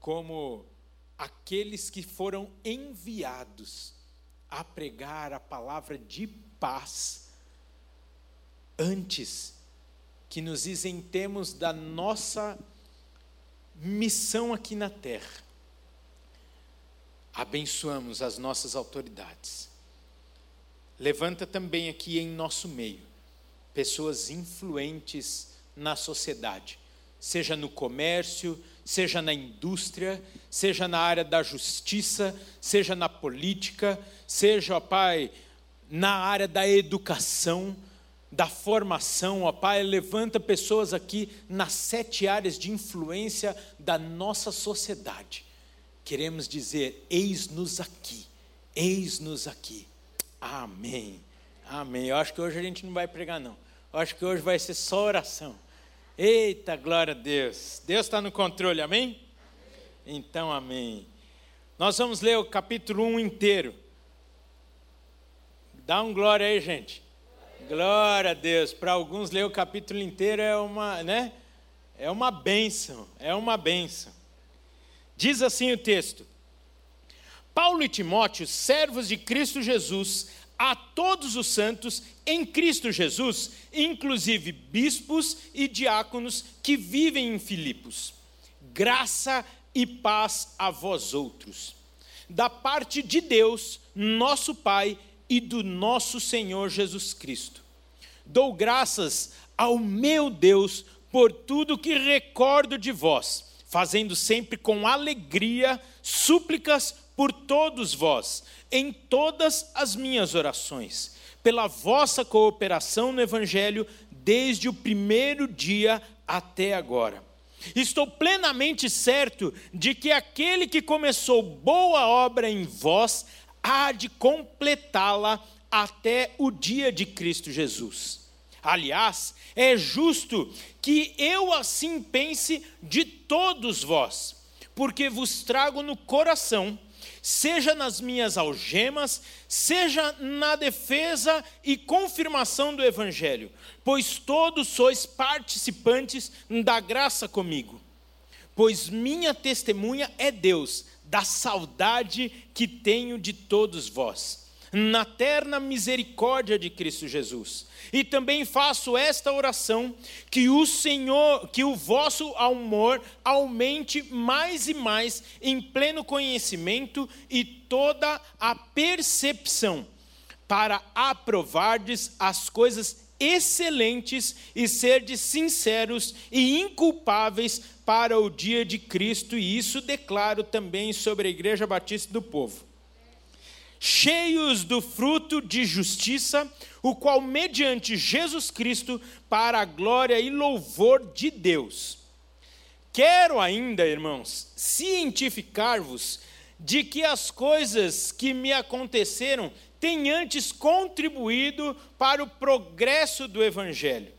como aqueles que foram enviados a pregar a palavra de paz antes que nos isentemos da nossa missão aqui na terra. Abençoamos as nossas autoridades. Levanta também aqui em nosso meio pessoas influentes na sociedade, seja no comércio, seja na indústria, seja na área da justiça, seja na política, seja, ó Pai, na área da educação, da formação, ó Pai, levanta pessoas aqui nas sete áreas de influência da nossa sociedade. Queremos dizer: eis-nos aqui, eis-nos aqui. Amém. Amém. Eu acho que hoje a gente não vai pregar, não. Eu acho que hoje vai ser só oração. Eita, glória a Deus. Deus está no controle, amém? Então, amém. Nós vamos ler o capítulo 1 inteiro. Dá um glória aí, gente. Glória a Deus. Para alguns ler o capítulo inteiro é uma, né? É uma bênção, é uma bênção. Diz assim o texto: Paulo e Timóteo, servos de Cristo Jesus, a todos os santos em Cristo Jesus, inclusive bispos e diáconos que vivem em Filipos. Graça e paz a vós outros. Da parte de Deus, nosso Pai, e do nosso Senhor Jesus Cristo. Dou graças ao meu Deus por tudo que recordo de vós, fazendo sempre com alegria súplicas por todos vós, em todas as minhas orações, pela vossa cooperação no Evangelho, desde o primeiro dia até agora. Estou plenamente certo de que aquele que começou boa obra em vós há de completá-la até o dia de Cristo Jesus. Aliás, é justo que eu assim pense de todos vós, porque vos trago no coração seja nas minhas algemas, seja na defesa e confirmação do Evangelho, pois todos sois participantes da graça comigo. Pois minha testemunha é Deus, da saudade que tenho de todos vós na terna misericórdia de Cristo Jesus. E também faço esta oração que o Senhor, que o vosso amor aumente mais e mais em pleno conhecimento e toda a percepção, para aprovardes as coisas excelentes e serdes sinceros e inculpáveis para o dia de Cristo, e isso declaro também sobre a Igreja Batista do Povo cheios do fruto de justiça, o qual, mediante Jesus Cristo, para a glória e louvor de Deus. Quero ainda, irmãos, cientificar-vos de que as coisas que me aconteceram têm antes contribuído para o progresso do Evangelho,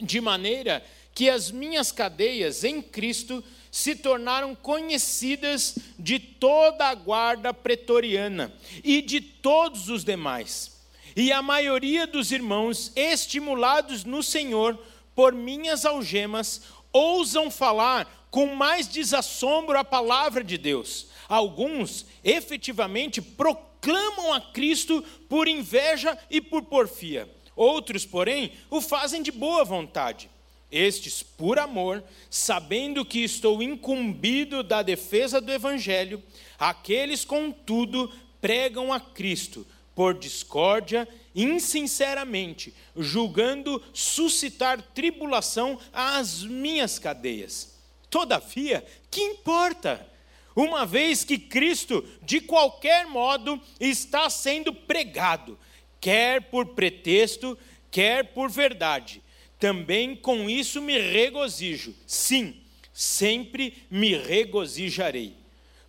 de maneira que as minhas cadeias em Cristo se tornaram conhecidas de toda a guarda pretoriana e de todos os demais. E a maioria dos irmãos, estimulados no Senhor por minhas algemas, ousam falar com mais desassombro a palavra de Deus. Alguns, efetivamente, proclamam a Cristo por inveja e por porfia. Outros, porém, o fazem de boa vontade estes por amor, sabendo que estou incumbido da defesa do Evangelho, aqueles, contudo, pregam a Cristo por discórdia, insinceramente, julgando suscitar tribulação às minhas cadeias. Todavia, que importa? Uma vez que Cristo, de qualquer modo, está sendo pregado, quer por pretexto, quer por verdade também com isso me regozijo. Sim, sempre me regozijarei.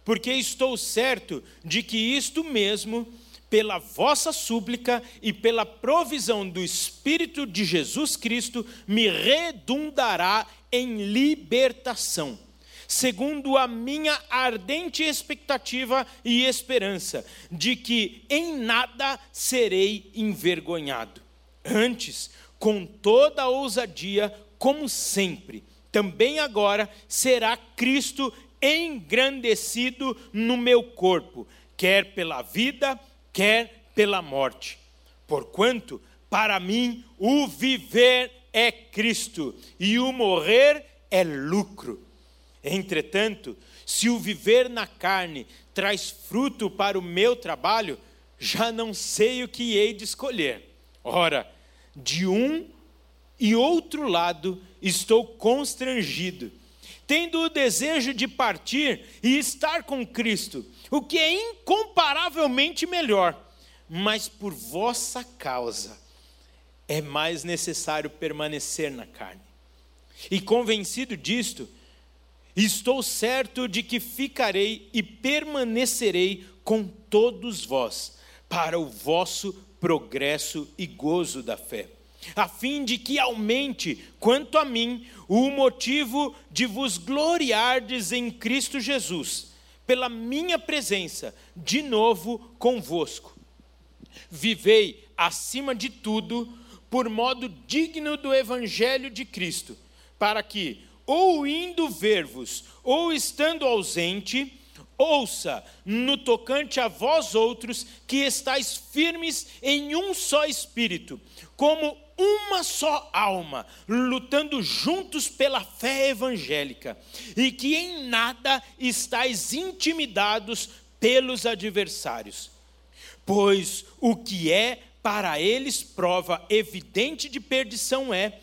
Porque estou certo de que isto mesmo, pela vossa súplica e pela provisão do Espírito de Jesus Cristo, me redundará em libertação, segundo a minha ardente expectativa e esperança de que em nada serei envergonhado. Antes, com toda a ousadia, como sempre, também agora será Cristo engrandecido no meu corpo, quer pela vida, quer pela morte. Porquanto, para mim, o viver é Cristo e o morrer é lucro. Entretanto, se o viver na carne traz fruto para o meu trabalho, já não sei o que hei de escolher. Ora, de um e outro lado estou constrangido, tendo o desejo de partir e estar com Cristo, o que é incomparavelmente melhor, mas por vossa causa é mais necessário permanecer na carne. E convencido disto, estou certo de que ficarei e permanecerei com todos vós, para o vosso progresso e gozo da fé, a fim de que aumente, quanto a mim, o motivo de vos gloriardes em Cristo Jesus, pela minha presença, de novo convosco. Vivei, acima de tudo, por modo digno do Evangelho de Cristo, para que, ou indo ver-vos, ou estando ausente, ouça no tocante a vós outros que estáis firmes em um só espírito, como uma só alma, lutando juntos pela fé evangélica, e que em nada estáis intimidados pelos adversários. Pois o que é para eles prova evidente de perdição é,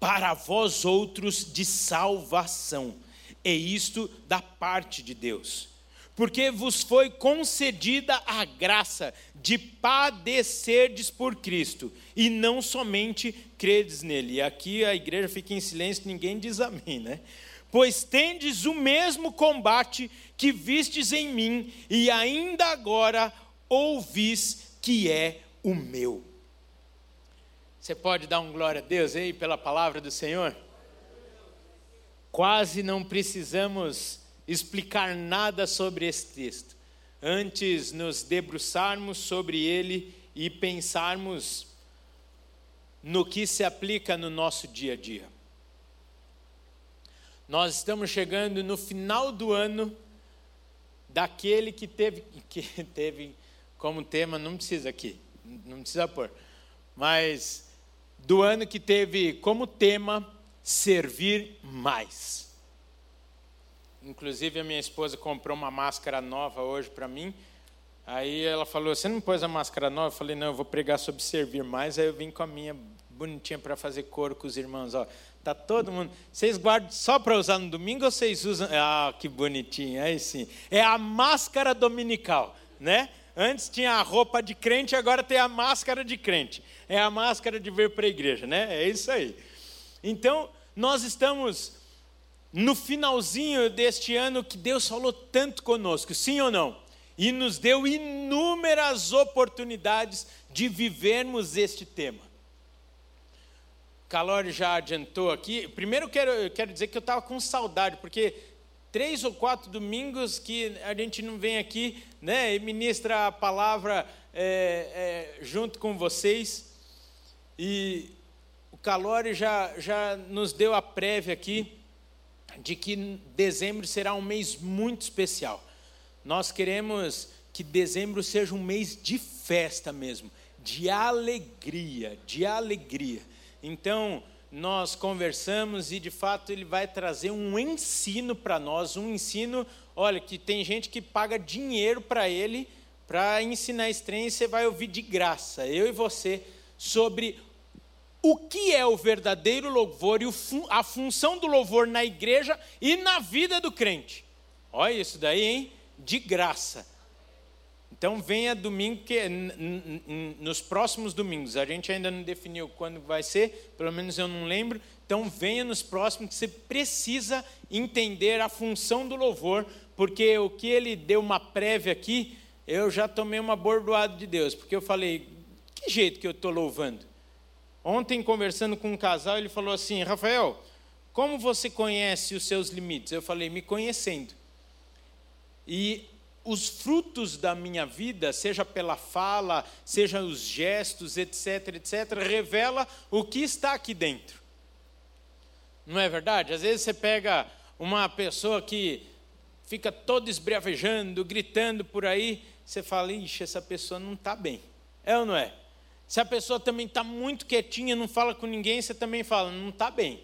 para vós outros de salvação. E isto da parte de Deus. Porque vos foi concedida a graça de padecerdes por Cristo, e não somente credes nele. E aqui a igreja fica em silêncio, ninguém diz amém, né? Pois tendes o mesmo combate que vistes em mim, e ainda agora ouvis que é o meu. Você pode dar um glória a Deus aí pela palavra do Senhor? Quase não precisamos explicar nada sobre esse texto. Antes nos debruçarmos sobre ele e pensarmos no que se aplica no nosso dia a dia. Nós estamos chegando no final do ano daquele que teve, que teve como tema, não precisa aqui, não precisa pôr, mas do ano que teve como tema servir mais. Inclusive a minha esposa comprou uma máscara nova hoje para mim. Aí ela falou: "Você não pôs a máscara nova?" Eu falei: "Não, eu vou pregar sobre servir mais". Aí eu vim com a minha bonitinha para fazer coro com os irmãos, ó. Tá todo mundo. Vocês guardam só para usar no domingo ou vocês usam? Ah, que bonitinho. Aí sim. É a máscara dominical, né? Antes tinha a roupa de crente, agora tem a máscara de crente. É a máscara de vir para a igreja, né? É isso aí. Então, nós estamos no finalzinho deste ano que Deus falou tanto conosco, sim ou não? E nos deu inúmeras oportunidades de vivermos este tema. Calori já adiantou aqui. Primeiro, quero, quero dizer que eu estava com saudade, porque três ou quatro domingos que a gente não vem aqui né, e ministra a palavra é, é, junto com vocês. E o Calori já, já nos deu a prévia aqui de que dezembro será um mês muito especial. Nós queremos que dezembro seja um mês de festa mesmo, de alegria, de alegria. Então, nós conversamos e de fato ele vai trazer um ensino para nós, um ensino, olha, que tem gente que paga dinheiro para ele para ensinar esse e você vai ouvir de graça, eu e você, sobre o que é o verdadeiro louvor e a função do louvor na igreja e na vida do crente. Olha isso daí, hein? De graça. Então venha domingo, que nos próximos domingos, a gente ainda não definiu quando vai ser, pelo menos eu não lembro. Então venha nos próximos, que você precisa entender a função do louvor, porque o que ele deu uma prévia aqui, eu já tomei uma bordoada de Deus, porque eu falei, que jeito que eu estou louvando? Ontem, conversando com um casal, ele falou assim: Rafael, como você conhece os seus limites? Eu falei, me conhecendo. E os frutos da minha vida, seja pela fala, seja os gestos, etc, etc, revela o que está aqui dentro. Não é verdade? Às vezes você pega uma pessoa que fica todo esbravejando, gritando por aí, você fala, ixi, essa pessoa não está bem. É ou não é? Se a pessoa também está muito quietinha, não fala com ninguém, você também fala, não está bem.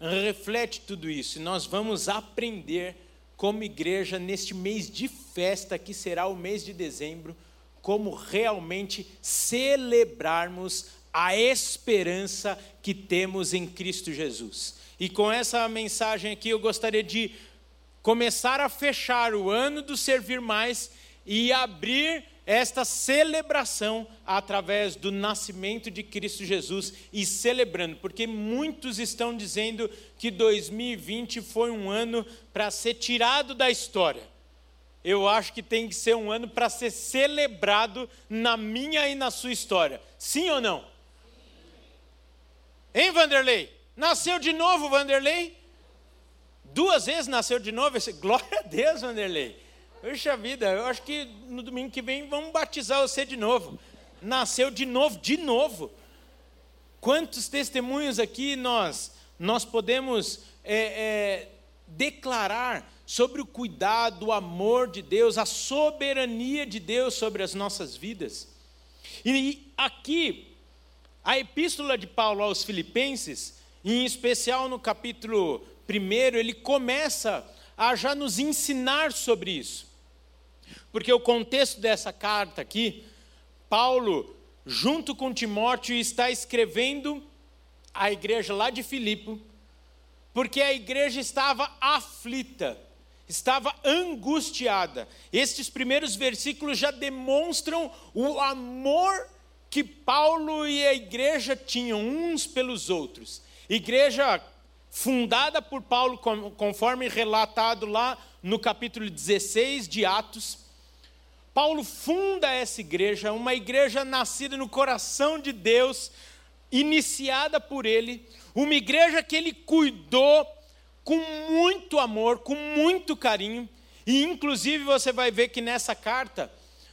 Reflete tudo isso, e nós vamos aprender como igreja neste mês de festa, que será o mês de dezembro, como realmente celebrarmos a esperança que temos em Cristo Jesus. E com essa mensagem aqui eu gostaria de começar a fechar o ano do Servir Mais e abrir esta celebração através do nascimento de Cristo Jesus e celebrando, porque muitos estão dizendo que 2020 foi um ano para ser tirado da história. Eu acho que tem que ser um ano para ser celebrado na minha e na sua história. Sim ou não? Hein, Vanderlei? Nasceu de novo, Vanderlei? Duas vezes nasceu de novo? Glória a Deus, Vanderlei. Puxa vida, eu acho que no domingo que vem vamos batizar você de novo. Nasceu de novo, de novo. Quantos testemunhos aqui nós, nós podemos é, é, declarar sobre o cuidado, o amor de Deus, a soberania de Deus sobre as nossas vidas? E aqui, a epístola de Paulo aos Filipenses, em especial no capítulo 1, ele começa a já nos ensinar sobre isso. Porque o contexto dessa carta aqui, Paulo, junto com Timóteo, está escrevendo à igreja lá de Filipe, porque a igreja estava aflita, estava angustiada. Estes primeiros versículos já demonstram o amor que Paulo e a igreja tinham uns pelos outros. Igreja fundada por Paulo, conforme relatado lá no capítulo 16 de Atos, Paulo funda essa igreja, uma igreja nascida no coração de Deus, iniciada por ele, uma igreja que ele cuidou com muito amor, com muito carinho, e inclusive você vai ver que nessa carta,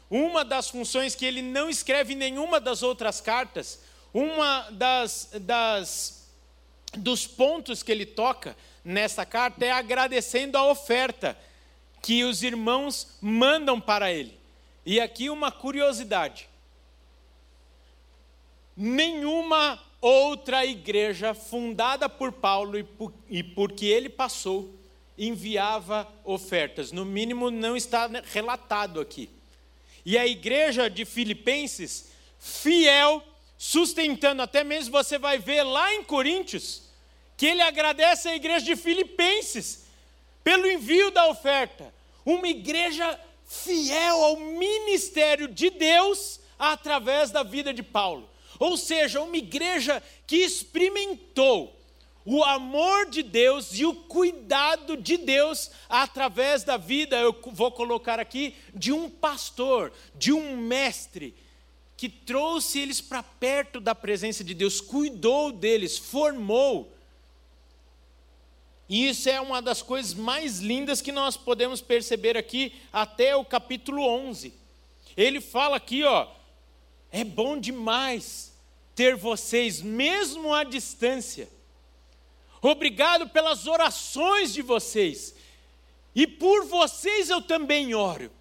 uma das funções que ele não escreve em nenhuma das outras cartas, uma das, das dos pontos que ele toca nessa carta é agradecendo a oferta que os irmãos mandam para ele. E aqui uma curiosidade: nenhuma outra igreja fundada por Paulo e, por, e porque ele passou enviava ofertas. No mínimo, não está relatado aqui. E a igreja de Filipenses, fiel, sustentando, até mesmo você vai ver lá em Coríntios, que ele agradece à igreja de Filipenses pelo envio da oferta. Uma igreja fiel ao ministério de Deus através da vida de Paulo. Ou seja, uma igreja que experimentou o amor de Deus e o cuidado de Deus através da vida, eu vou colocar aqui, de um pastor, de um mestre, que trouxe eles para perto da presença de Deus, cuidou deles, formou. E isso é uma das coisas mais lindas que nós podemos perceber aqui até o capítulo 11. Ele fala aqui, ó, é bom demais ter vocês mesmo à distância. Obrigado pelas orações de vocês. E por vocês eu também oro.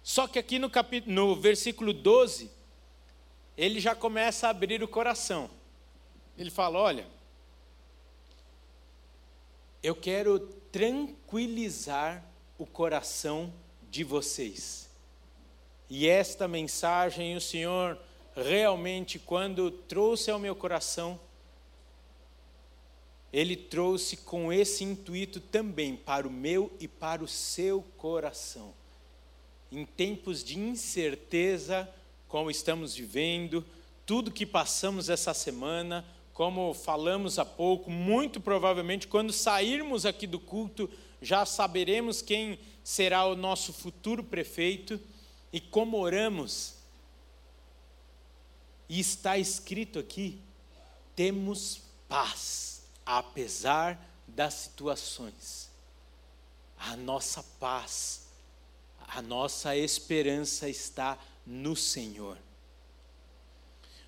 Só que aqui no, capítulo, no versículo 12, ele já começa a abrir o coração. Ele fala: Olha, eu quero tranquilizar o coração de vocês. E esta mensagem o Senhor realmente, quando trouxe ao meu coração, Ele trouxe com esse intuito também para o meu e para o seu coração. Em tempos de incerteza, como estamos vivendo, tudo que passamos essa semana, como falamos há pouco, muito provavelmente quando sairmos aqui do culto, já saberemos quem será o nosso futuro prefeito e como oramos. E está escrito aqui: temos paz, apesar das situações. A nossa paz, a nossa esperança está no Senhor.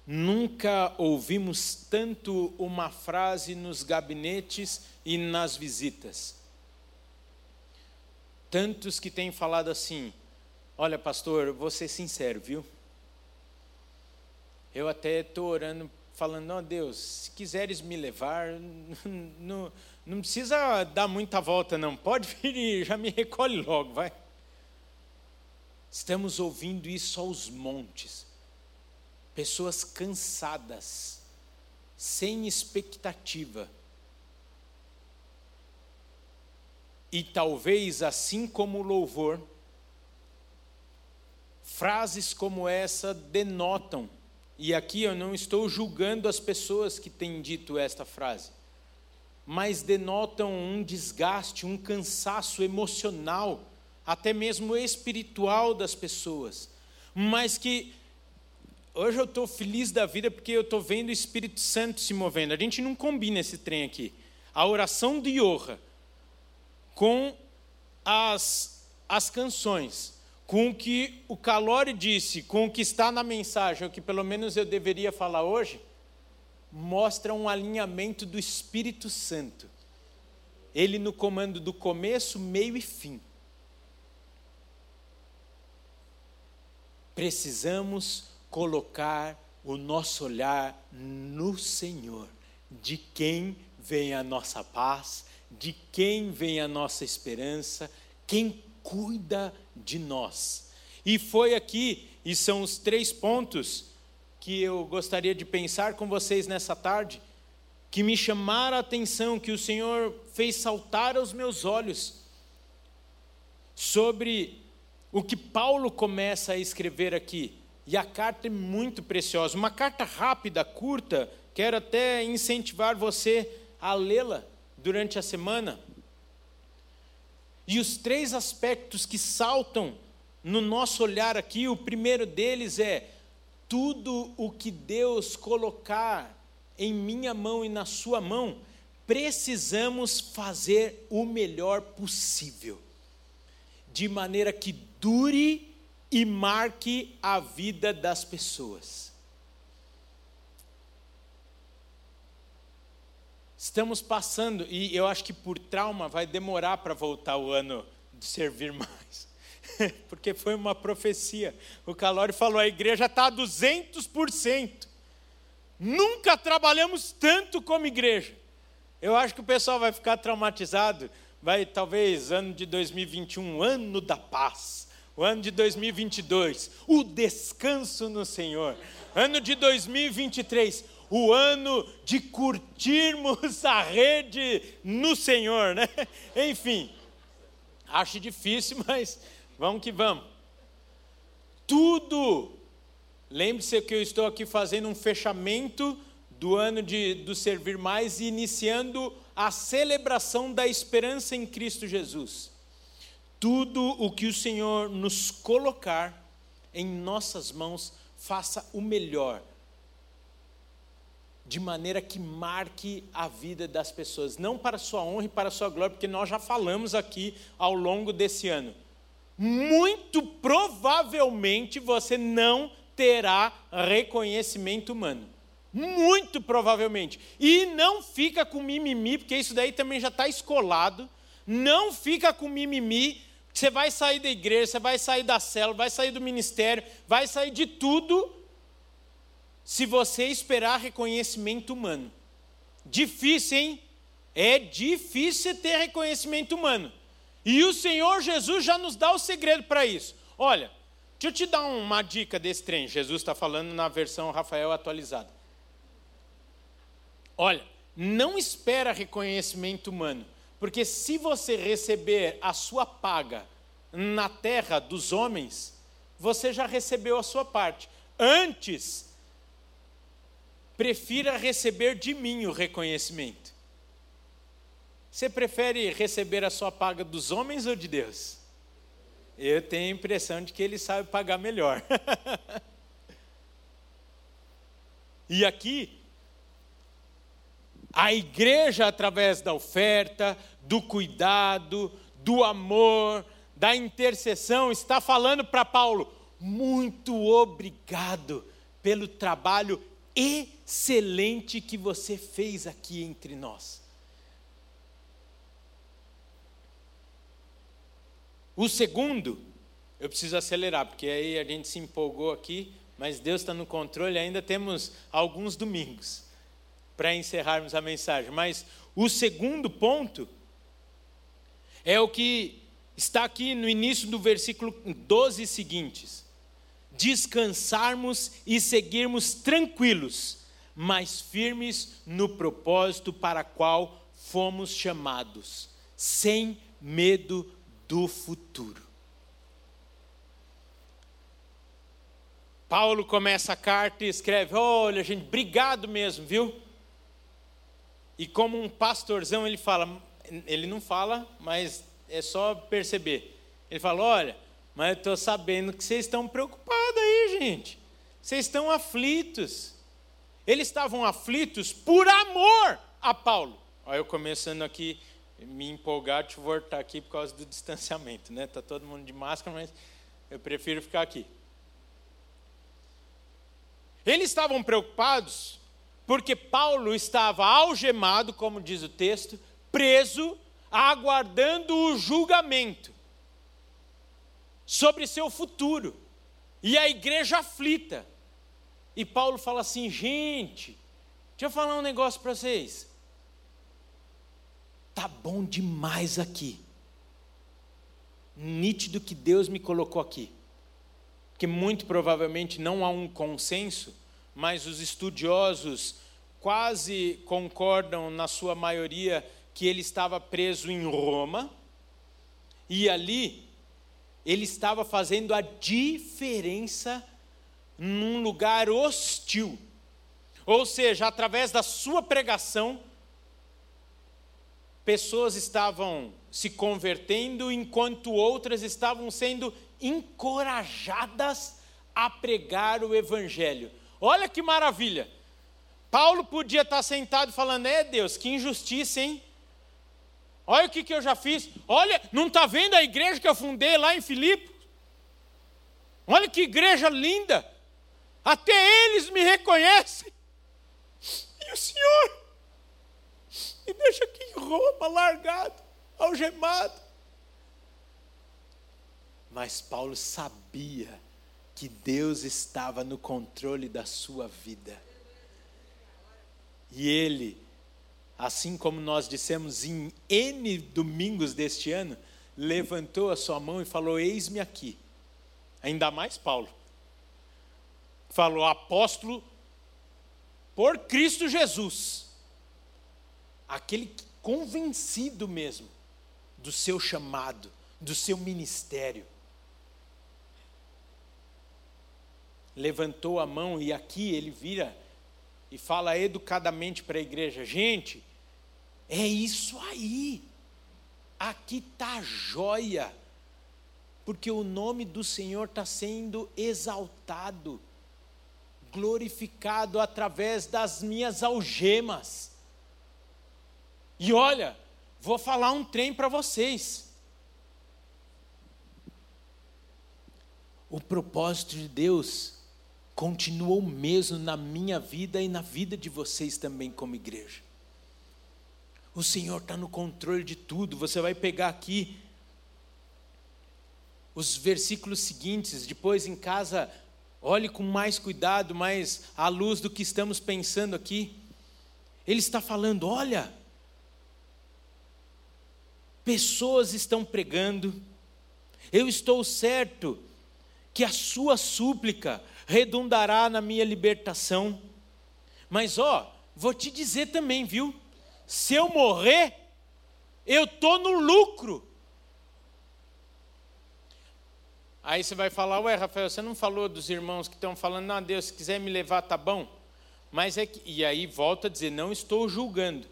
Nunca ouvimos tanto uma frase nos gabinetes e nas visitas. Tantos que têm falado assim: Olha, pastor, vou ser sincero, viu? Eu até estou orando, falando: Não, Deus, se quiseres me levar, não, não precisa dar muita volta, não. Pode vir já me recolhe logo, vai. Estamos ouvindo isso aos montes pessoas cansadas, sem expectativa. E talvez, assim como o louvor, frases como essa denotam, e aqui eu não estou julgando as pessoas que têm dito esta frase, mas denotam um desgaste, um cansaço emocional, até mesmo espiritual das pessoas, mas que Hoje eu estou feliz da vida porque eu estou vendo o Espírito Santo se movendo. A gente não combina esse trem aqui. A oração de Yoha com as, as canções, com o que o Calori disse, com o que está na mensagem, o que pelo menos eu deveria falar hoje, mostra um alinhamento do Espírito Santo. Ele no comando do começo, meio e fim. Precisamos colocar o nosso olhar no Senhor, de quem vem a nossa paz, de quem vem a nossa esperança, quem cuida de nós. E foi aqui, e são os três pontos que eu gostaria de pensar com vocês nessa tarde, que me chamaram a atenção, que o Senhor fez saltar aos meus olhos, sobre o que Paulo começa a escrever aqui. E a carta é muito preciosa, uma carta rápida, curta, quero até incentivar você a lê-la durante a semana. E os três aspectos que saltam no nosso olhar aqui, o primeiro deles é tudo o que Deus colocar em minha mão e na sua mão, precisamos fazer o melhor possível, de maneira que dure e marque a vida das pessoas. Estamos passando, e eu acho que por trauma vai demorar para voltar o ano de servir mais, porque foi uma profecia. O Calori falou: a igreja está a 200%. Nunca trabalhamos tanto como igreja. Eu acho que o pessoal vai ficar traumatizado. Vai, talvez, ano de 2021, ano da paz o ano de 2022, o descanso no Senhor. Ano de 2023, o ano de curtirmos a rede no Senhor, né? Enfim, acho difícil, mas vamos que vamos. Tudo, lembre-se que eu estou aqui fazendo um fechamento do ano de, do Servir Mais e iniciando a celebração da esperança em Cristo Jesus tudo o que o Senhor nos colocar em nossas mãos, faça o melhor, de maneira que marque a vida das pessoas, não para sua honra e para sua glória, porque nós já falamos aqui ao longo desse ano. Muito provavelmente você não terá reconhecimento humano. Muito provavelmente. E não fica com mimimi, porque isso daí também já está escolado. Não fica com mimimi, você vai sair da igreja, você vai sair da célula, vai sair do ministério, vai sair de tudo, se você esperar reconhecimento humano. Difícil, hein? É difícil ter reconhecimento humano. E o Senhor Jesus já nos dá o segredo para isso. Olha, deixa eu te dar uma dica desse trem. Jesus está falando na versão Rafael atualizada. Olha, não espera reconhecimento humano. Porque se você receber a sua paga na terra dos homens, você já recebeu a sua parte. Antes, prefira receber de mim o reconhecimento. Você prefere receber a sua paga dos homens ou de Deus? Eu tenho a impressão de que ele sabe pagar melhor. e aqui, a igreja, através da oferta, do cuidado, do amor, da intercessão, está falando para Paulo: muito obrigado pelo trabalho excelente que você fez aqui entre nós. O segundo, eu preciso acelerar, porque aí a gente se empolgou aqui, mas Deus está no controle, ainda temos alguns domingos para encerrarmos a mensagem. Mas o segundo ponto é o que está aqui no início do versículo 12 seguintes: descansarmos e seguirmos tranquilos, mas firmes no propósito para qual fomos chamados, sem medo do futuro. Paulo começa a carta e escreve: Olha, gente, obrigado mesmo, viu? E como um pastorzão, ele fala, ele não fala, mas é só perceber. Ele fala: Olha, mas eu estou sabendo que vocês estão preocupados aí, gente. Vocês estão aflitos. Eles estavam aflitos por amor a Paulo. Olha, eu começando aqui me empolgar de voltar aqui por causa do distanciamento, né? Tá todo mundo de máscara, mas eu prefiro ficar aqui. Eles estavam preocupados porque Paulo estava algemado, como diz o texto, preso, aguardando o julgamento sobre seu futuro. E a igreja aflita. E Paulo fala assim: gente, deixa eu falar um negócio para vocês. Tá bom demais aqui. Nítido que Deus me colocou aqui. Porque muito provavelmente não há um consenso, mas os estudiosos quase concordam, na sua maioria, que ele estava preso em Roma, e ali ele estava fazendo a diferença num lugar hostil. Ou seja, através da sua pregação, pessoas estavam se convertendo, enquanto outras estavam sendo encorajadas a pregar o Evangelho. Olha que maravilha! Paulo podia estar sentado falando: É Deus, que injustiça, hein? Olha o que, que eu já fiz. Olha, não está vendo a igreja que eu fundei lá em Filipos? Olha que igreja linda. Até eles me reconhecem. E o Senhor me deixa aqui em Roma, largado, algemado. Mas Paulo sabia que Deus estava no controle da sua vida. E ele, assim como nós dissemos em N domingos deste ano, levantou a sua mão e falou: Eis-me aqui. Ainda mais Paulo. Falou, apóstolo por Cristo Jesus. Aquele convencido mesmo do seu chamado, do seu ministério. Levantou a mão e aqui ele vira e fala educadamente para a igreja: gente, é isso aí, aqui está a joia, porque o nome do Senhor está sendo exaltado, glorificado através das minhas algemas. E olha, vou falar um trem para vocês. O propósito de Deus continua o mesmo na minha vida e na vida de vocês também, como igreja. O Senhor está no controle de tudo. Você vai pegar aqui os versículos seguintes, depois em casa, olhe com mais cuidado, mais à luz do que estamos pensando aqui. Ele está falando: olha, pessoas estão pregando, eu estou certo que a sua súplica redundará na minha libertação. Mas ó, vou te dizer também, viu? Se eu morrer, eu estou no lucro. Aí você vai falar, ué, Rafael, você não falou dos irmãos que estão falando, não, Deus, se quiser me levar, tá bom. Mas é que, e aí volta a dizer, não estou julgando.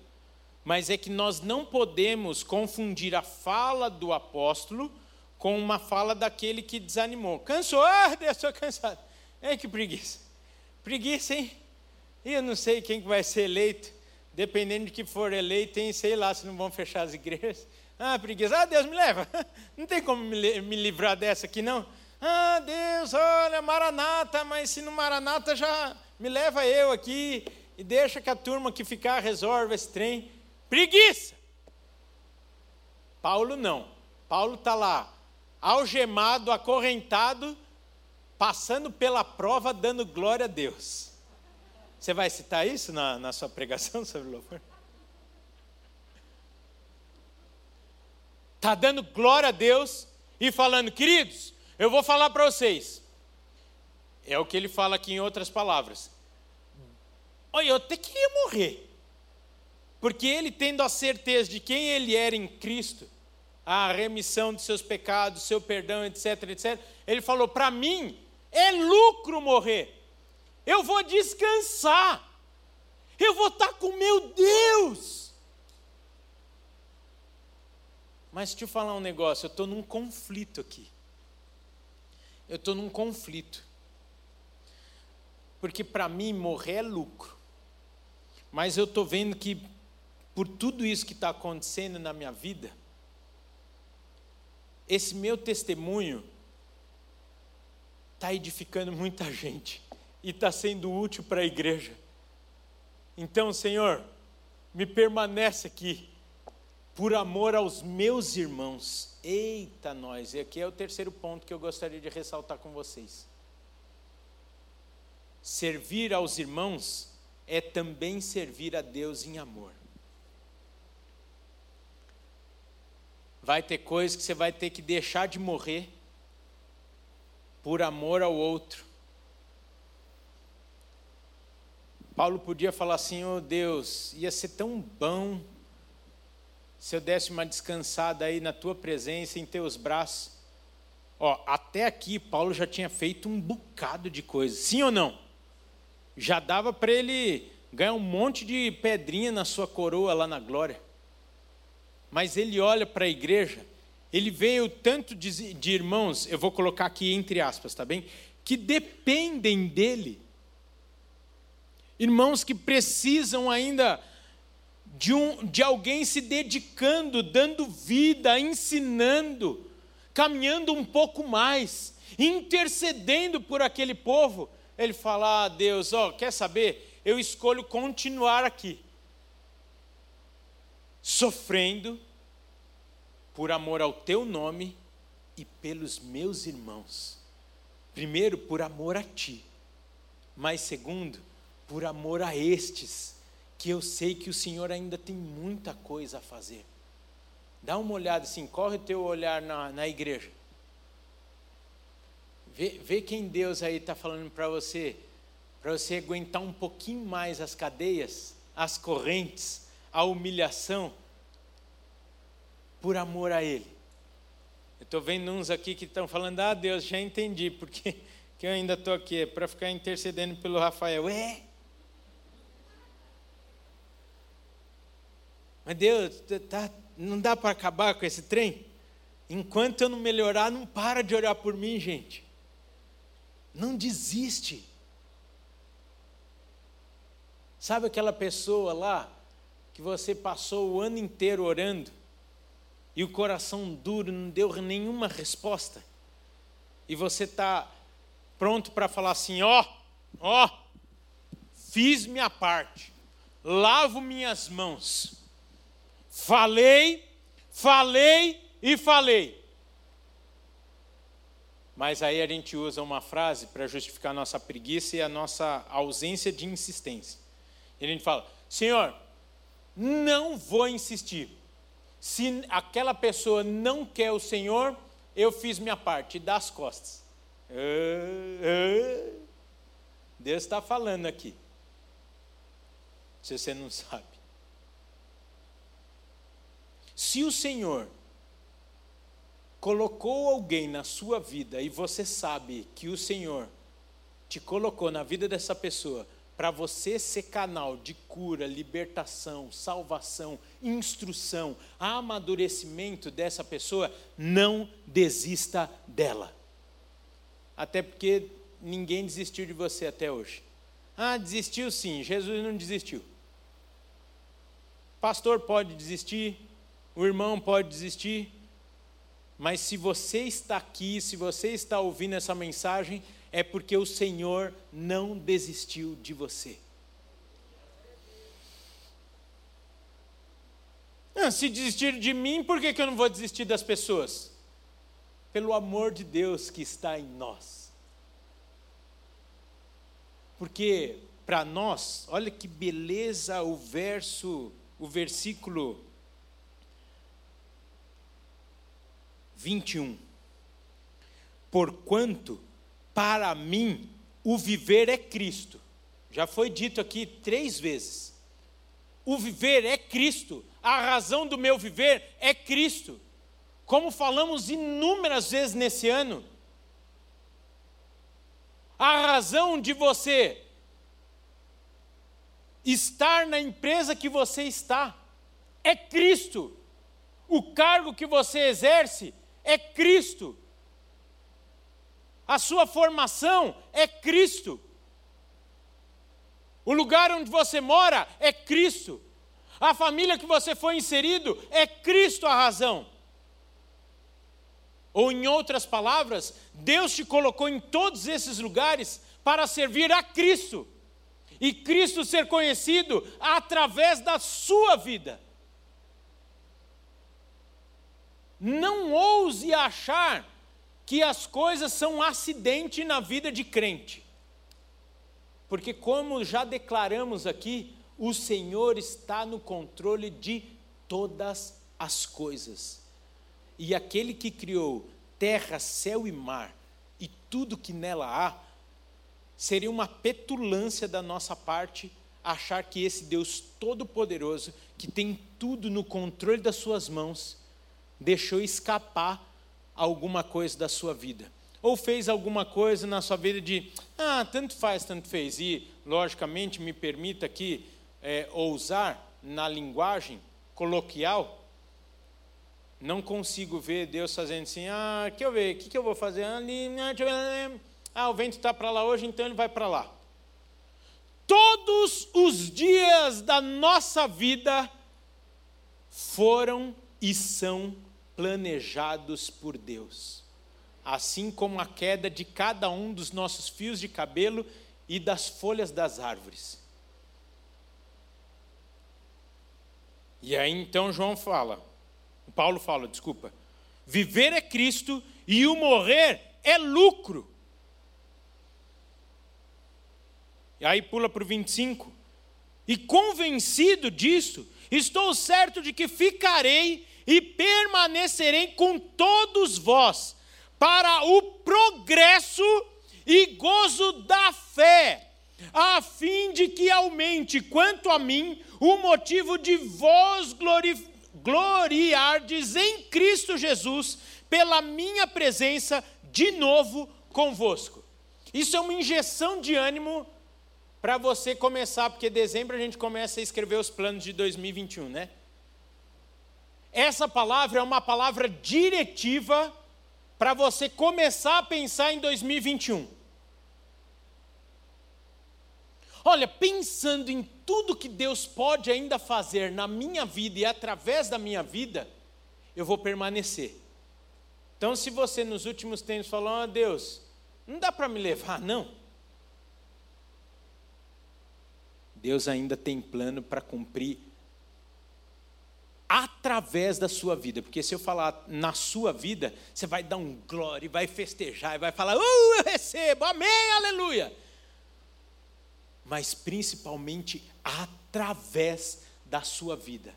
Mas é que nós não podemos confundir a fala do apóstolo com uma fala daquele que desanimou. Cansou, ah, Deus, estou cansado. É que preguiça. Preguiça, hein? E eu não sei quem vai ser eleito. Dependendo de que for eleito, hein? sei lá se não vão fechar as igrejas. Ah, preguiça. Ah, Deus me leva. Não tem como me livrar dessa aqui, não. Ah, Deus, olha, Maranata, mas se no Maranata já, me leva eu aqui e deixa que a turma que ficar resolve esse trem. Preguiça! Paulo não. Paulo está lá, algemado, acorrentado, passando pela prova, dando glória a Deus. Você vai citar isso na, na sua pregação sobre louvor? Está dando glória a Deus e falando, queridos, eu vou falar para vocês. É o que ele fala aqui em outras palavras. Olha, eu até queria morrer. Porque ele, tendo a certeza de quem ele era em Cristo, a remissão de seus pecados, seu perdão, etc, etc, ele falou: para mim é lucro morrer. Eu vou descansar. Eu vou estar com meu Deus. Mas deixa eu falar um negócio, eu estou num conflito aqui. Eu estou num conflito. Porque para mim morrer é lucro. Mas eu estou vendo que por tudo isso que está acontecendo na minha vida, esse meu testemunho está edificando muita gente e está sendo útil para a igreja. Então, Senhor, me permanece aqui, por amor aos meus irmãos. Eita, nós, e aqui é o terceiro ponto que eu gostaria de ressaltar com vocês. Servir aos irmãos é também servir a Deus em amor. Vai ter coisas que você vai ter que deixar de morrer por amor ao outro. Paulo podia falar assim: oh Deus, ia ser tão bom se eu desse uma descansada aí na tua presença, em teus braços. Ó, até aqui Paulo já tinha feito um bocado de coisas, sim ou não? Já dava para ele ganhar um monte de pedrinha na sua coroa lá na glória. Mas ele olha para a igreja ele veio tanto de, de irmãos, eu vou colocar aqui entre aspas, tá bem? Que dependem dele. Irmãos que precisam ainda de, um, de alguém se dedicando, dando vida, ensinando, caminhando um pouco mais, intercedendo por aquele povo. Ele fala: ah, Deus, ó, quer saber? Eu escolho continuar aqui, sofrendo, por amor ao teu nome e pelos meus irmãos. Primeiro, por amor a ti, mas segundo, por amor a estes, que eu sei que o Senhor ainda tem muita coisa a fazer. Dá uma olhada assim, corre o teu olhar na, na igreja. Vê, vê quem Deus aí está falando para você, para você aguentar um pouquinho mais as cadeias, as correntes, a humilhação por amor a Ele. Eu estou vendo uns aqui que estão falando, ah, Deus, já entendi, porque que eu ainda estou aqui, é para ficar intercedendo pelo Rafael. É. Mas Deus, tá, não dá para acabar com esse trem? Enquanto eu não melhorar, não para de orar por mim, gente. Não desiste. Sabe aquela pessoa lá que você passou o ano inteiro orando? E o coração duro não deu nenhuma resposta, e você está pronto para falar assim: ó, ó, fiz minha parte, lavo minhas mãos, falei, falei e falei. Mas aí a gente usa uma frase para justificar a nossa preguiça e a nossa ausência de insistência. E a gente fala: Senhor, não vou insistir se aquela pessoa não quer o Senhor, eu fiz minha parte, dá as costas. Deus está falando aqui. Se você não sabe. Se o Senhor colocou alguém na sua vida e você sabe que o Senhor te colocou na vida dessa pessoa para você ser canal de cura, libertação, salvação, instrução, amadurecimento dessa pessoa, não desista dela. Até porque ninguém desistiu de você até hoje. Ah, desistiu sim, Jesus não desistiu. Pastor pode desistir, o irmão pode desistir, mas se você está aqui, se você está ouvindo essa mensagem, é porque o Senhor não desistiu de você. Ah, se desistir de mim, por que, que eu não vou desistir das pessoas? Pelo amor de Deus que está em nós. Porque para nós, olha que beleza o verso, o versículo 21. Porquanto, para mim, o viver é Cristo. Já foi dito aqui três vezes. O viver é Cristo. A razão do meu viver é Cristo. Como falamos inúmeras vezes nesse ano. A razão de você estar na empresa que você está é Cristo. O cargo que você exerce é Cristo. A sua formação é Cristo. O lugar onde você mora é Cristo. A família que você foi inserido é Cristo a razão. Ou, em outras palavras, Deus te colocou em todos esses lugares para servir a Cristo. E Cristo ser conhecido através da sua vida. Não ouse achar que as coisas são um acidente na vida de crente. Porque, como já declaramos aqui, o Senhor está no controle de todas as coisas. E aquele que criou terra, céu e mar e tudo que nela há, seria uma petulância da nossa parte achar que esse Deus Todo-Poderoso, que tem tudo no controle das suas mãos, deixou escapar alguma coisa da sua vida. Ou fez alguma coisa na sua vida de, ah, tanto faz, tanto fez. E, logicamente, me permita aqui é, ousar na linguagem coloquial, não consigo ver Deus fazendo assim, ah, que eu ver, o que, que eu vou fazer? Ah, ah o vento está para lá hoje, então ele vai para lá. Todos os dias da nossa vida foram e são planejados por Deus, assim como a queda de cada um dos nossos fios de cabelo e das folhas das árvores. E aí então João fala, Paulo fala, desculpa, viver é Cristo e o morrer é lucro. E aí pula para o 25. E convencido disso, estou certo de que ficarei e permanecerei com todos vós, para o progresso e gozo da fé, a fim de que aumente, quanto a mim, o motivo de vós gloriardes em Cristo Jesus, pela minha presença de novo convosco. Isso é uma injeção de ânimo para você começar, porque dezembro a gente começa a escrever os planos de 2021, né? Essa palavra é uma palavra diretiva para você começar a pensar em 2021. Olha, pensando em tudo que Deus pode ainda fazer na minha vida e através da minha vida, eu vou permanecer. Então, se você nos últimos tempos falou, oh, Deus, não dá para me levar, não. Deus ainda tem plano para cumprir através da sua vida, porque se eu falar na sua vida, você vai dar um glória, vai festejar, e vai falar, uh, eu recebo, amém, aleluia. Mas principalmente através da sua vida,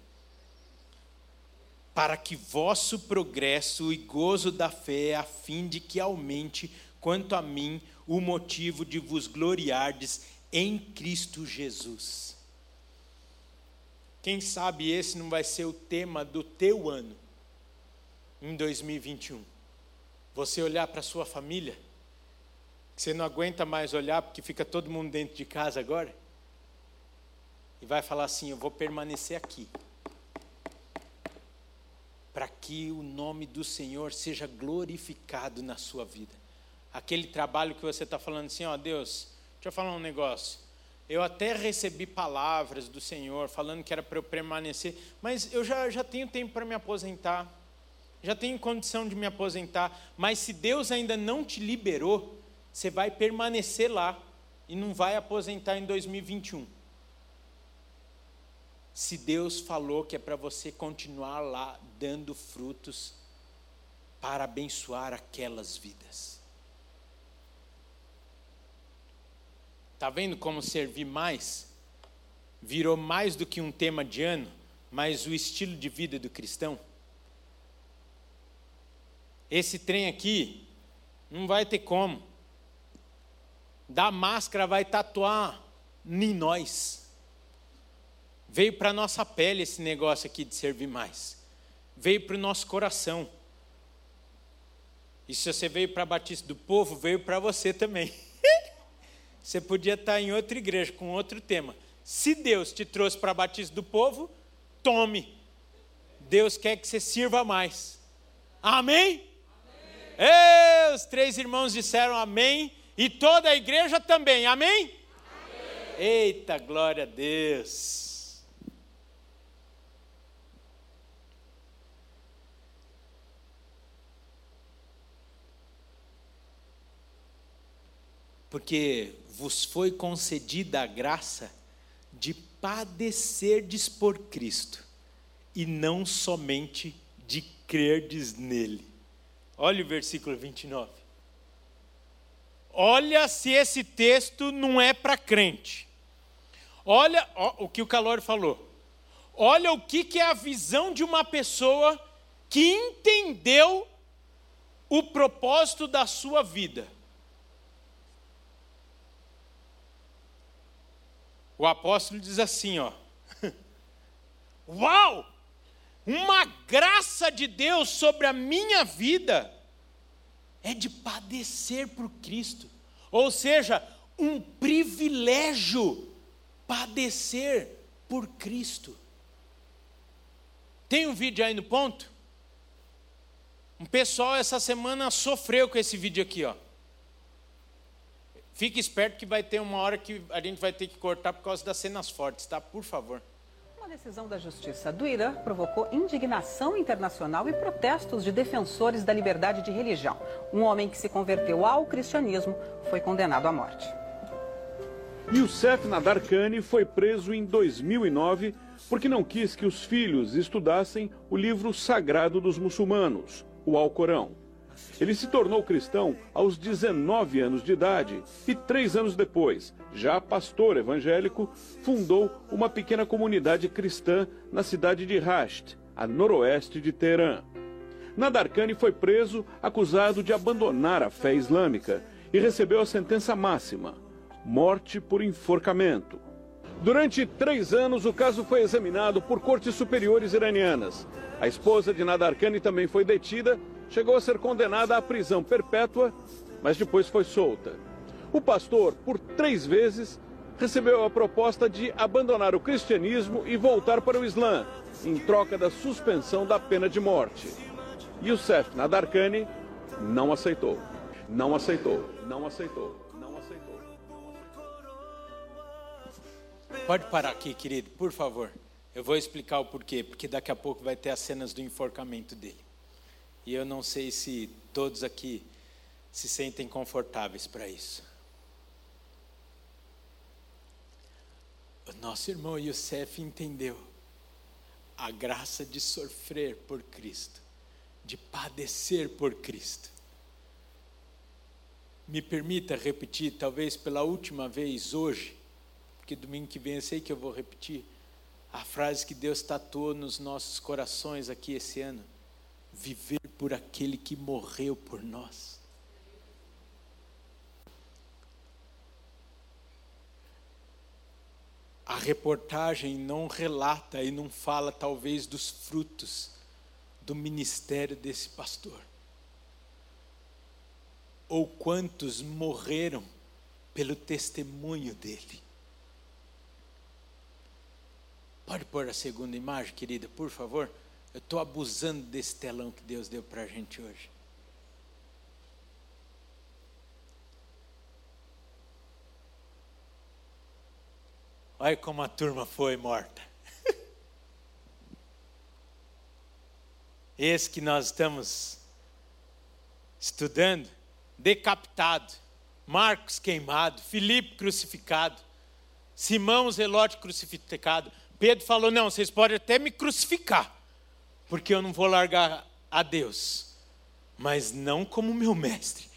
para que vosso progresso e gozo da fé, a fim de que aumente, quanto a mim, o motivo de vos gloriardes em Cristo Jesus. Quem sabe esse não vai ser o tema do teu ano, em 2021. Você olhar para sua família, você não aguenta mais olhar porque fica todo mundo dentro de casa agora, e vai falar assim: Eu vou permanecer aqui, para que o nome do Senhor seja glorificado na sua vida. Aquele trabalho que você está falando assim: Ó Deus, deixa eu falar um negócio. Eu até recebi palavras do Senhor falando que era para eu permanecer, mas eu já, já tenho tempo para me aposentar, já tenho condição de me aposentar. Mas se Deus ainda não te liberou, você vai permanecer lá e não vai aposentar em 2021. Se Deus falou que é para você continuar lá dando frutos para abençoar aquelas vidas. Está vendo como servir mais? Virou mais do que um tema de ano, mas o estilo de vida do cristão. Esse trem aqui não vai ter como. Da máscara vai tatuar em nós. Veio para nossa pele esse negócio aqui de servir mais. Veio para o nosso coração. E se você veio para a Batista do Povo, veio para você também. você podia estar em outra igreja com outro tema. Se Deus te trouxe para a Batista do Povo, tome. Deus quer que você sirva mais. Amém? amém. os três irmãos disseram amém. E toda a igreja também. Amém? amém. Eita, glória a Deus. porque vos foi concedida a graça de padecerdes por Cristo, e não somente de crerdes nele. Olha o versículo 29. Olha se esse texto não é para crente. Olha ó, o que o Calor falou. Olha o que, que é a visão de uma pessoa que entendeu o propósito da sua vida. O apóstolo diz assim, ó: Uau! Uma graça de Deus sobre a minha vida é de padecer por Cristo. Ou seja, um privilégio padecer por Cristo. Tem um vídeo aí no ponto? Um pessoal essa semana sofreu com esse vídeo aqui, ó. Fique esperto que vai ter uma hora que a gente vai ter que cortar por causa das cenas fortes, tá? Por favor. Uma decisão da Justiça do Irã provocou indignação internacional e protestos de defensores da liberdade de religião. Um homem que se converteu ao cristianismo foi condenado à morte. Youssef Nadarkhani foi preso em 2009 porque não quis que os filhos estudassem o livro sagrado dos muçulmanos, o Alcorão. Ele se tornou cristão aos 19 anos de idade e, três anos depois, já pastor evangélico, fundou uma pequena comunidade cristã na cidade de Rasht, a noroeste de Teherã. Nadarkhani foi preso acusado de abandonar a fé islâmica e recebeu a sentença máxima: morte por enforcamento. Durante três anos, o caso foi examinado por cortes superiores iranianas. A esposa de Nadarkhani também foi detida chegou a ser condenada à prisão perpétua, mas depois foi solta. O pastor, por três vezes, recebeu a proposta de abandonar o cristianismo e voltar para o Islã, em troca da suspensão da pena de morte. Youssef Nadarkhani não aceitou. Não aceitou. Não aceitou. Não aceitou. Pode parar aqui, querido, por favor. Eu vou explicar o porquê, porque daqui a pouco vai ter as cenas do enforcamento dele. E eu não sei se todos aqui se sentem confortáveis para isso. O nosso irmão Youssef entendeu a graça de sofrer por Cristo, de padecer por Cristo. Me permita repetir, talvez pela última vez hoje, porque domingo que vem eu sei que eu vou repetir, a frase que Deus tatuou nos nossos corações aqui esse ano viver por aquele que morreu por nós. A reportagem não relata e não fala, talvez, dos frutos do ministério desse pastor. Ou quantos morreram pelo testemunho dele. Pode pôr a segunda imagem, querida, por favor? Eu estou abusando desse telão que Deus deu para a gente hoje. Olha como a turma foi morta. Esse que nós estamos estudando, decapitado, Marcos queimado, Filipe crucificado, Simão Zelote crucificado. Pedro falou: Não, vocês podem até me crucificar, porque eu não vou largar a Deus, mas não como meu mestre.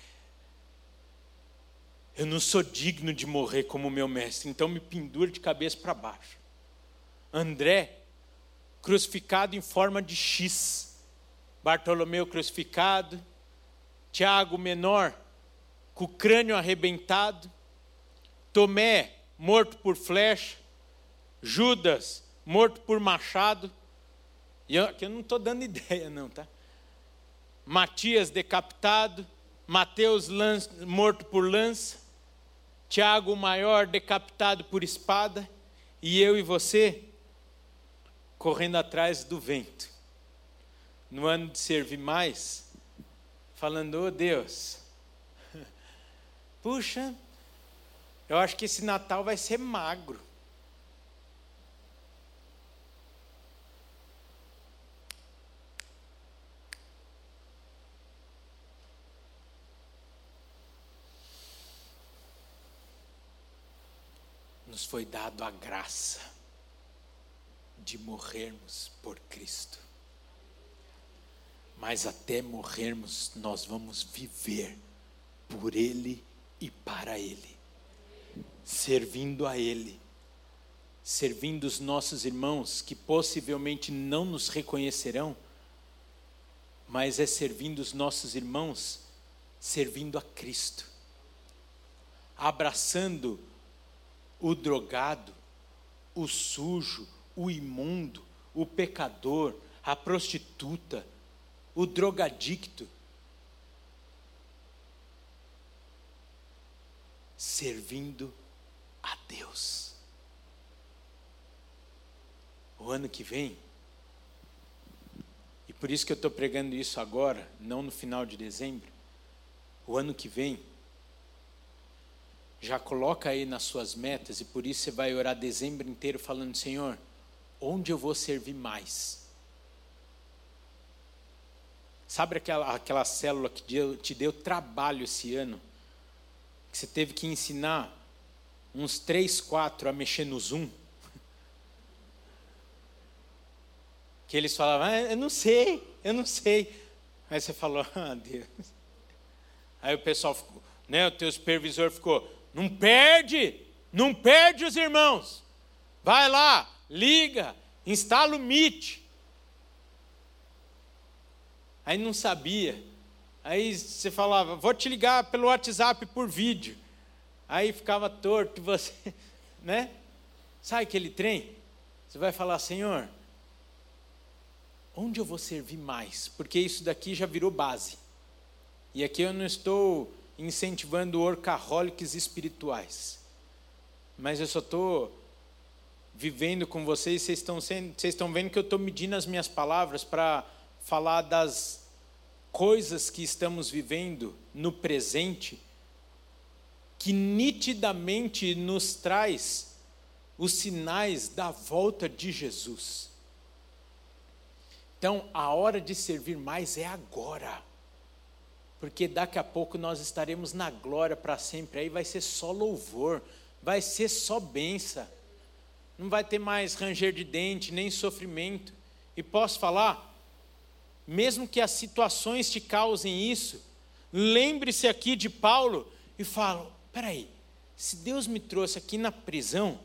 Eu não sou digno de morrer como meu mestre, então me pendura de cabeça para baixo. André, crucificado em forma de X. Bartolomeu crucificado. Tiago menor, com o crânio arrebentado. Tomé, morto por flecha. Judas, morto por machado. E eu, aqui eu não estou dando ideia, não, tá? Matias decapitado, Mateus morto por lança, Tiago maior decapitado por espada, e eu e você correndo atrás do vento. No ano de servir mais, falando, oh Deus, puxa, eu acho que esse Natal vai ser magro. Nos foi dado a graça de morrermos por Cristo. Mas até morrermos, nós vamos viver por Ele e para Ele, servindo a Ele, servindo os nossos irmãos que possivelmente não nos reconhecerão, mas é servindo os nossos irmãos, servindo a Cristo, abraçando o drogado, o sujo, o imundo, o pecador, a prostituta, o drogadicto. Servindo a Deus. O ano que vem, e por isso que eu estou pregando isso agora, não no final de dezembro, o ano que vem, já coloca aí nas suas metas, e por isso você vai orar dezembro inteiro falando: Senhor, onde eu vou servir mais? Sabe aquela, aquela célula que deu, te deu trabalho esse ano? Que você teve que ensinar uns três, quatro a mexer no Zoom? Que eles falavam, ah, eu não sei, eu não sei. Aí você falou, ah, Deus. Aí o pessoal ficou, né, o teu supervisor ficou, não perde, não perde os irmãos. Vai lá, liga, instala o Meet. Aí não sabia. Aí você falava, vou te ligar pelo WhatsApp por vídeo. Aí ficava torto você, né? Sabe aquele trem? Você vai falar, Senhor, onde eu vou servir mais? Porque isso daqui já virou base. E aqui eu não estou incentivando orcaholics espirituais. Mas eu só estou vivendo com vocês, vocês estão, vocês estão vendo que eu estou medindo as minhas palavras para falar das coisas que estamos vivendo no presente, que nitidamente nos traz os sinais da volta de Jesus. Então, a hora de servir mais é agora. Porque daqui a pouco nós estaremos na glória para sempre. Aí vai ser só louvor, vai ser só benção não vai ter mais ranger de dente, nem sofrimento. E posso falar, mesmo que as situações te causem isso, lembre-se aqui de Paulo e fala: peraí, se Deus me trouxe aqui na prisão,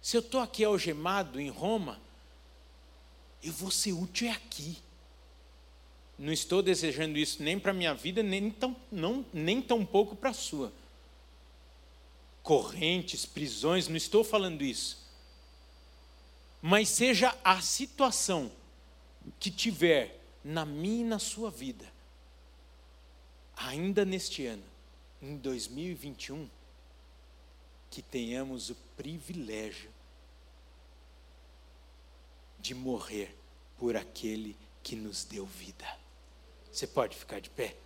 se eu estou aqui algemado em Roma, eu vou ser útil aqui. Não estou desejando isso nem para a minha vida, nem tão, não, nem tão pouco para a sua. Correntes, prisões, não estou falando isso mas seja a situação que tiver na minha e na sua vida, ainda neste ano, em 2021, que tenhamos o privilégio de morrer por aquele que nos deu vida. Você pode ficar de pé?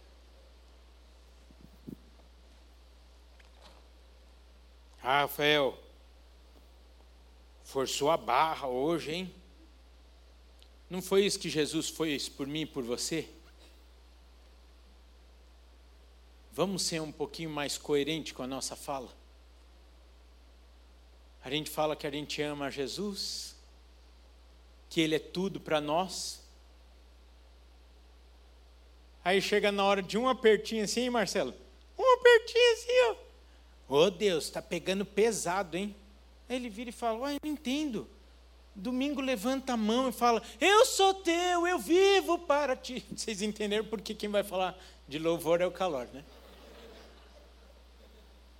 Rafael, forçou a barra hoje, hein? Não foi isso que Jesus fez por mim e por você? Vamos ser um pouquinho mais coerente com a nossa fala? A gente fala que a gente ama Jesus, que Ele é tudo para nós. Aí chega na hora de um apertinho assim, hein, Marcelo? Um apertinho assim, ó. Ô oh, Deus, está pegando pesado, hein? Aí ele vira e fala: Uai, não entendo. Domingo levanta a mão e fala: Eu sou teu, eu vivo para ti. Vocês entenderam porque quem vai falar de louvor é o calor, né?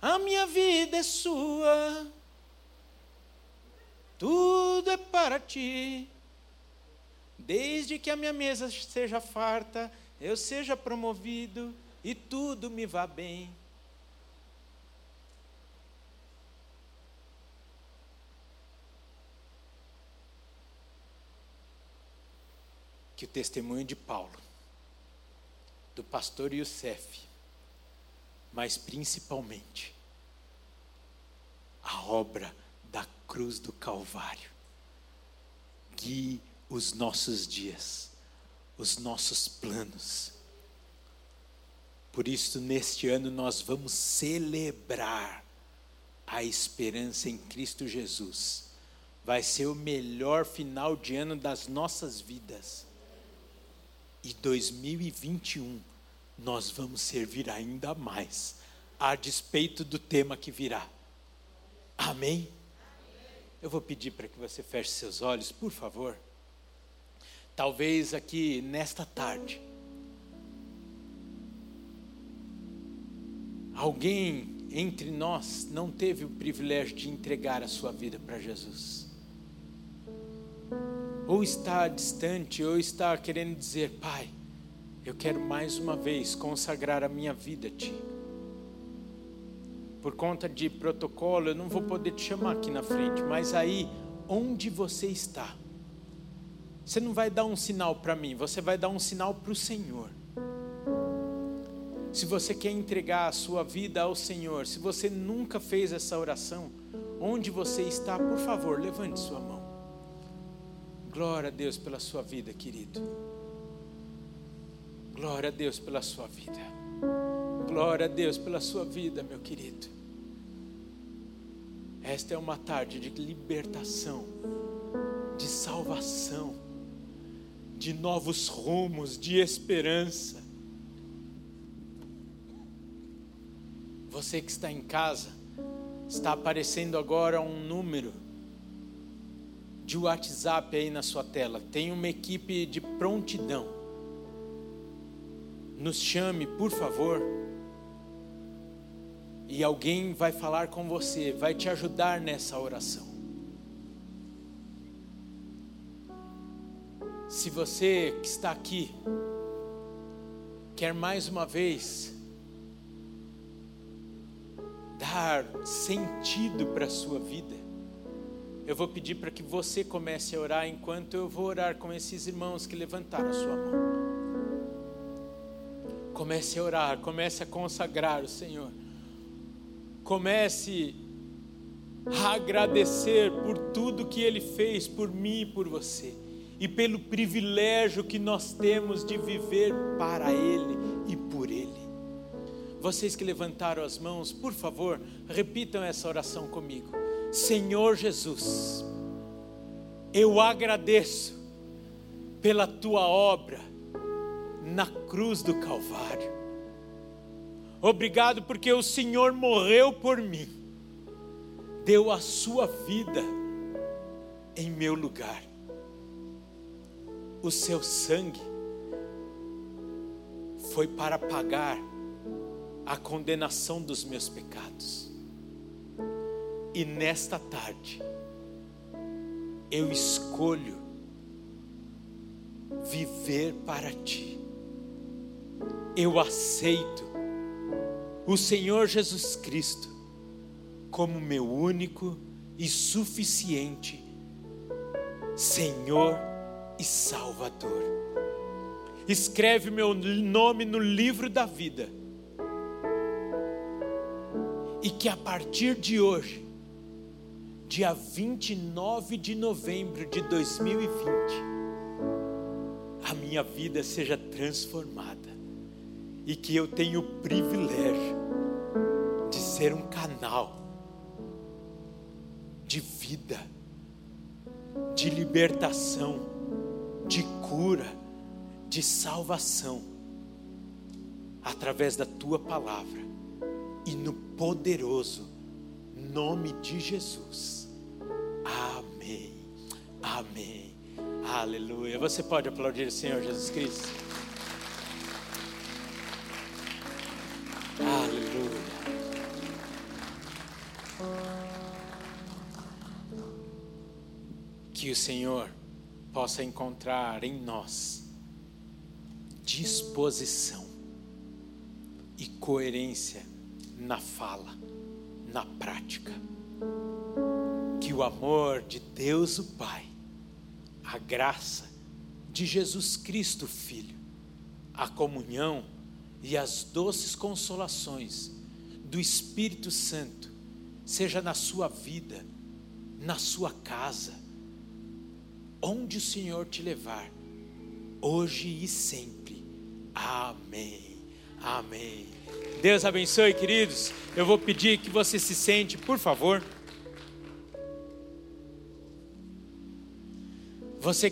A minha vida é sua, tudo é para ti. Desde que a minha mesa seja farta, eu seja promovido e tudo me vá bem. que o testemunho de Paulo, do pastor Youssef, mas principalmente a obra da cruz do Calvário, guie os nossos dias, os nossos planos. Por isso, neste ano, nós vamos celebrar a esperança em Cristo Jesus. Vai ser o melhor final de ano das nossas vidas. E 2021 nós vamos servir ainda mais, a despeito do tema que virá. Amém? Eu vou pedir para que você feche seus olhos, por favor. Talvez aqui nesta tarde, alguém entre nós não teve o privilégio de entregar a sua vida para Jesus ou está distante, ou está querendo dizer: Pai, eu quero mais uma vez consagrar a minha vida a Ti. Por conta de protocolo, eu não vou poder te chamar aqui na frente, mas aí, onde você está, você não vai dar um sinal para mim, você vai dar um sinal para o Senhor. Se você quer entregar a sua vida ao Senhor, se você nunca fez essa oração, onde você está, por favor, levante sua mão. Glória a Deus pela sua vida, querido. Glória a Deus pela sua vida. Glória a Deus pela sua vida, meu querido. Esta é uma tarde de libertação, de salvação, de novos rumos, de esperança. Você que está em casa, está aparecendo agora um número de WhatsApp aí na sua tela. Tem uma equipe de prontidão. Nos chame, por favor. E alguém vai falar com você, vai te ajudar nessa oração. Se você que está aqui quer mais uma vez dar sentido para a sua vida, eu vou pedir para que você comece a orar enquanto eu vou orar com esses irmãos que levantaram a sua mão. Comece a orar, comece a consagrar o Senhor. Comece a agradecer por tudo que Ele fez por mim e por você, e pelo privilégio que nós temos de viver para Ele e por Ele. Vocês que levantaram as mãos, por favor, repitam essa oração comigo. Senhor Jesus, eu agradeço pela tua obra na cruz do Calvário. Obrigado porque o Senhor morreu por mim, deu a sua vida em meu lugar. O seu sangue foi para pagar a condenação dos meus pecados. E nesta tarde, eu escolho viver para ti. Eu aceito o Senhor Jesus Cristo como meu único e suficiente Senhor e Salvador. Escreve meu nome no livro da vida. E que a partir de hoje dia 29 de novembro de 2020, a minha vida seja transformada e que eu tenho o privilégio de ser um canal de vida, de libertação, cura, de salvação, através da tua palavra e no poderoso nome de Jesus. Amém. Amém. Aleluia. Você pode aplaudir o Senhor Jesus Cristo? Aleluia. Que o Senhor possa encontrar em nós disposição e coerência na fala, na prática. Que o amor de Deus o Pai, a graça de Jesus Cristo Filho, a comunhão e as doces consolações do Espírito Santo seja na sua vida, na sua casa, onde o Senhor te levar, hoje e sempre. Amém. Amém. Deus abençoe, queridos. Eu vou pedir que você se sente, por favor. Você que